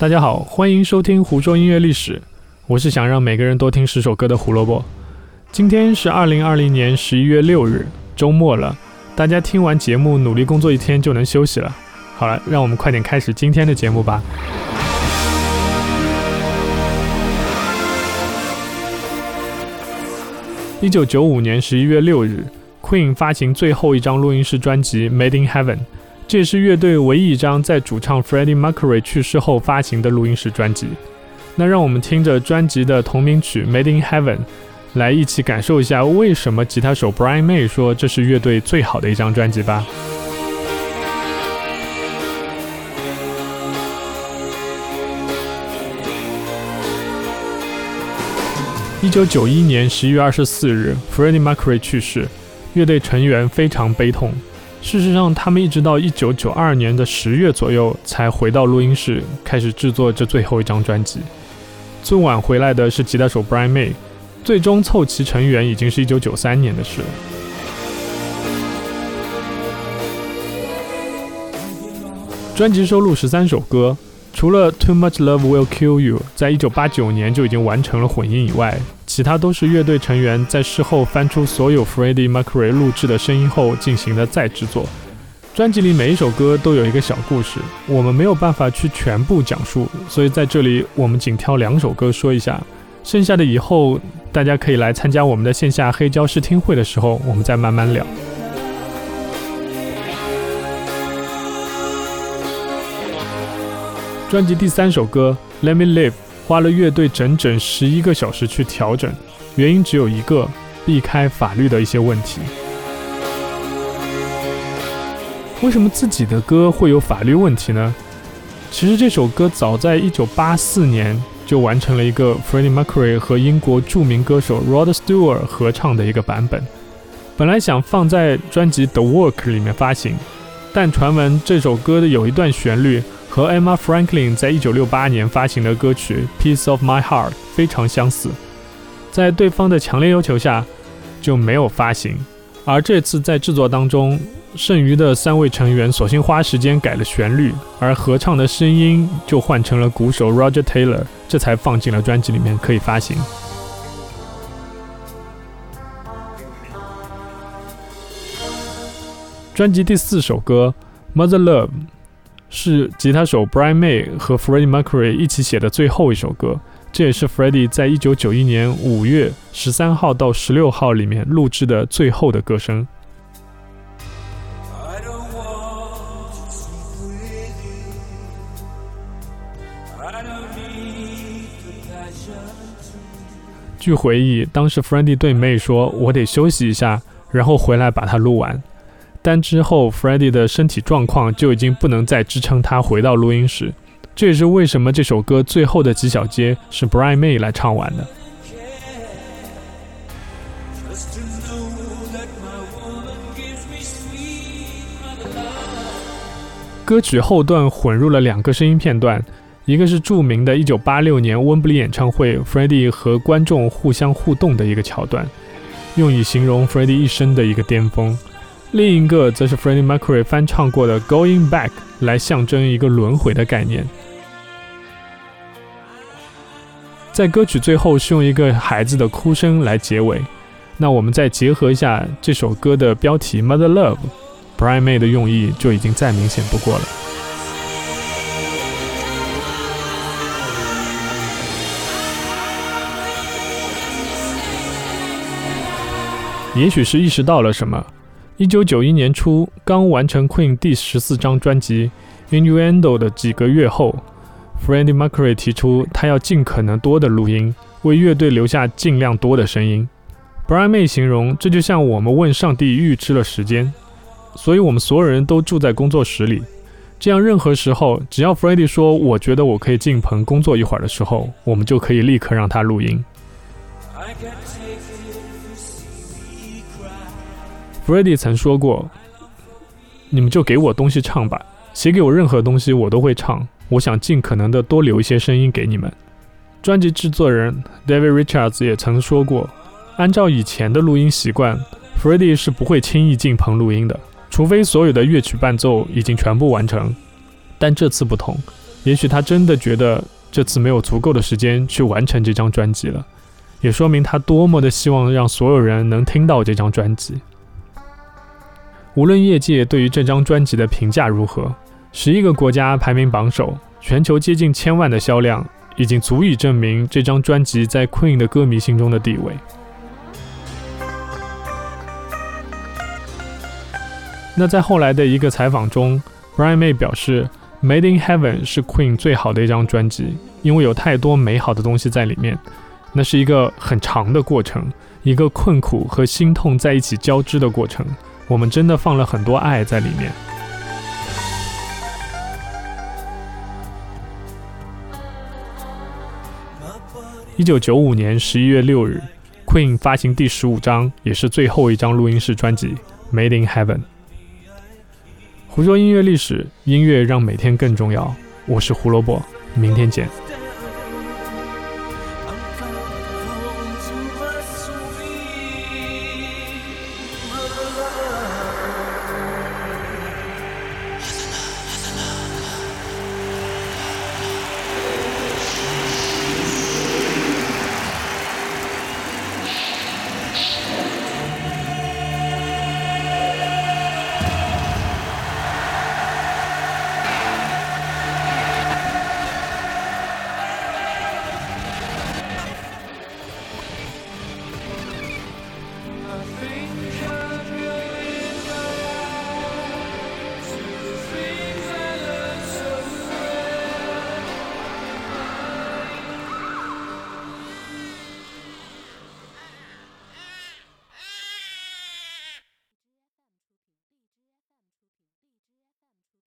大家好，欢迎收听胡说音乐历史，我是想让每个人多听十首歌的胡萝卜。今天是二零二零年十一月六日，周末了，大家听完节目努力工作一天就能休息了。好了，让我们快点开始今天的节目吧。一九九五年十一月六日，Queen 发行最后一张录音室专辑《Made in Heaven》。这是乐队唯一一张在主唱 Freddie Mercury 去世后发行的录音室专辑。那让我们听着专辑的同名曲《Made in Heaven》，来一起感受一下为什么吉他手 Brian May 说这是乐队最好的一张专辑吧。一九九一年十一月二十四日，Freddie Mercury 去世，乐队成员非常悲痛。事实上，他们一直到一九九二年的十月左右才回到录音室，开始制作这最后一张专辑。最晚回来的是吉他手 Brian May，最终凑齐成员已经是一九九三年的事了。专辑收录十三首歌。除了 Too Much Love Will Kill You 在一九八九年就已经完成了混音以外，其他都是乐队成员在事后翻出所有 Freddie Mercury 录制的声音后进行的再制作。专辑里每一首歌都有一个小故事，我们没有办法去全部讲述，所以在这里我们仅挑两首歌说一下，剩下的以后大家可以来参加我们的线下黑胶试听会的时候，我们再慢慢聊。专辑第三首歌《Let Me Live》花了乐队整整十一个小时去调整，原因只有一个：避开法律的一些问题。为什么自己的歌会有法律问题呢？其实这首歌早在1984年就完成了一个 Freddie Mercury 和英国著名歌手 Rod Stewart 合唱的一个版本，本来想放在专辑《The Work》里面发行，但传闻这首歌的有一段旋律。和 Emma Franklin 在一九六八年发行的歌曲《Piece of My Heart》非常相似，在对方的强烈要求下就没有发行。而这次在制作当中，剩余的三位成员索性花时间改了旋律，而合唱的声音就换成了鼓手 Roger Taylor，这才放进了专辑里面可以发行。专辑第四首歌《Mother Love》。是吉他手 Brian May 和 Freddie Mercury 一起写的最后一首歌，这也是 Freddie 在一九九一年五月十三号到十六号里面录制的最后的歌声。据回忆，当时 Freddie 对 May 说：“我得休息一下，然后回来把它录完。”但之后，Freddie 的身体状况就已经不能再支撑他回到录音室。这也是为什么这首歌最后的几小节是 Brian May 来唱完的。歌曲后段混入了两个声音片段，一个是著名的1986年温布利演唱会，Freddie 和观众互相互动的一个桥段，用以形容 Freddie 一生的一个巅峰。另一个则是 Freddie Mercury 翻唱过的《Going Back》，来象征一个轮回的概念。在歌曲最后是用一个孩子的哭声来结尾。那我们再结合一下这首歌的标题《Mother Love》，Brian May 的用意就已经再明显不过了。也许是意识到了什么。一九九一年初，刚完成 Queen 第十四张专辑《Innuendo》的几个月后，Freddie Mercury 提出他要尽可能多的录音，为乐队留下尽量多的声音。Brian May 形容这就像我们问上帝预知了时间，所以我们所有人都住在工作室里，这样任何时候只要 Freddie 说我觉得我可以进棚工作一会儿的时候，我们就可以立刻让他录音。Freddie 曾说过：“你们就给我东西唱吧，写给我任何东西我都会唱。我想尽可能的多留一些声音给你们。”专辑制作人 David Richards 也曾说过：“按照以前的录音习惯，Freddie 是不会轻易进棚录音的，除非所有的乐曲伴奏已经全部完成。但这次不同也许他真的觉得这次没有足够的时间去完成这张专辑了，也说明他多么的希望让所有人能听到这张专辑。无论业界对于这张专辑的评价如何，十一个国家排名榜首，全球接近千万的销量，已经足以证明这张专辑在 Queen 的歌迷心中的地位。那在后来的一个采访中，Brian May 表示，《Made in Heaven》是 Queen 最好的一张专辑，因为有太多美好的东西在里面。那是一个很长的过程，一个困苦和心痛在一起交织的过程。我们真的放了很多爱在里面。一九九五年十一月六日，Queen 发行第十五张，也是最后一张录音室专辑《Made in Heaven》。胡说音乐历史，音乐让每天更重要。我是胡萝卜，明天见。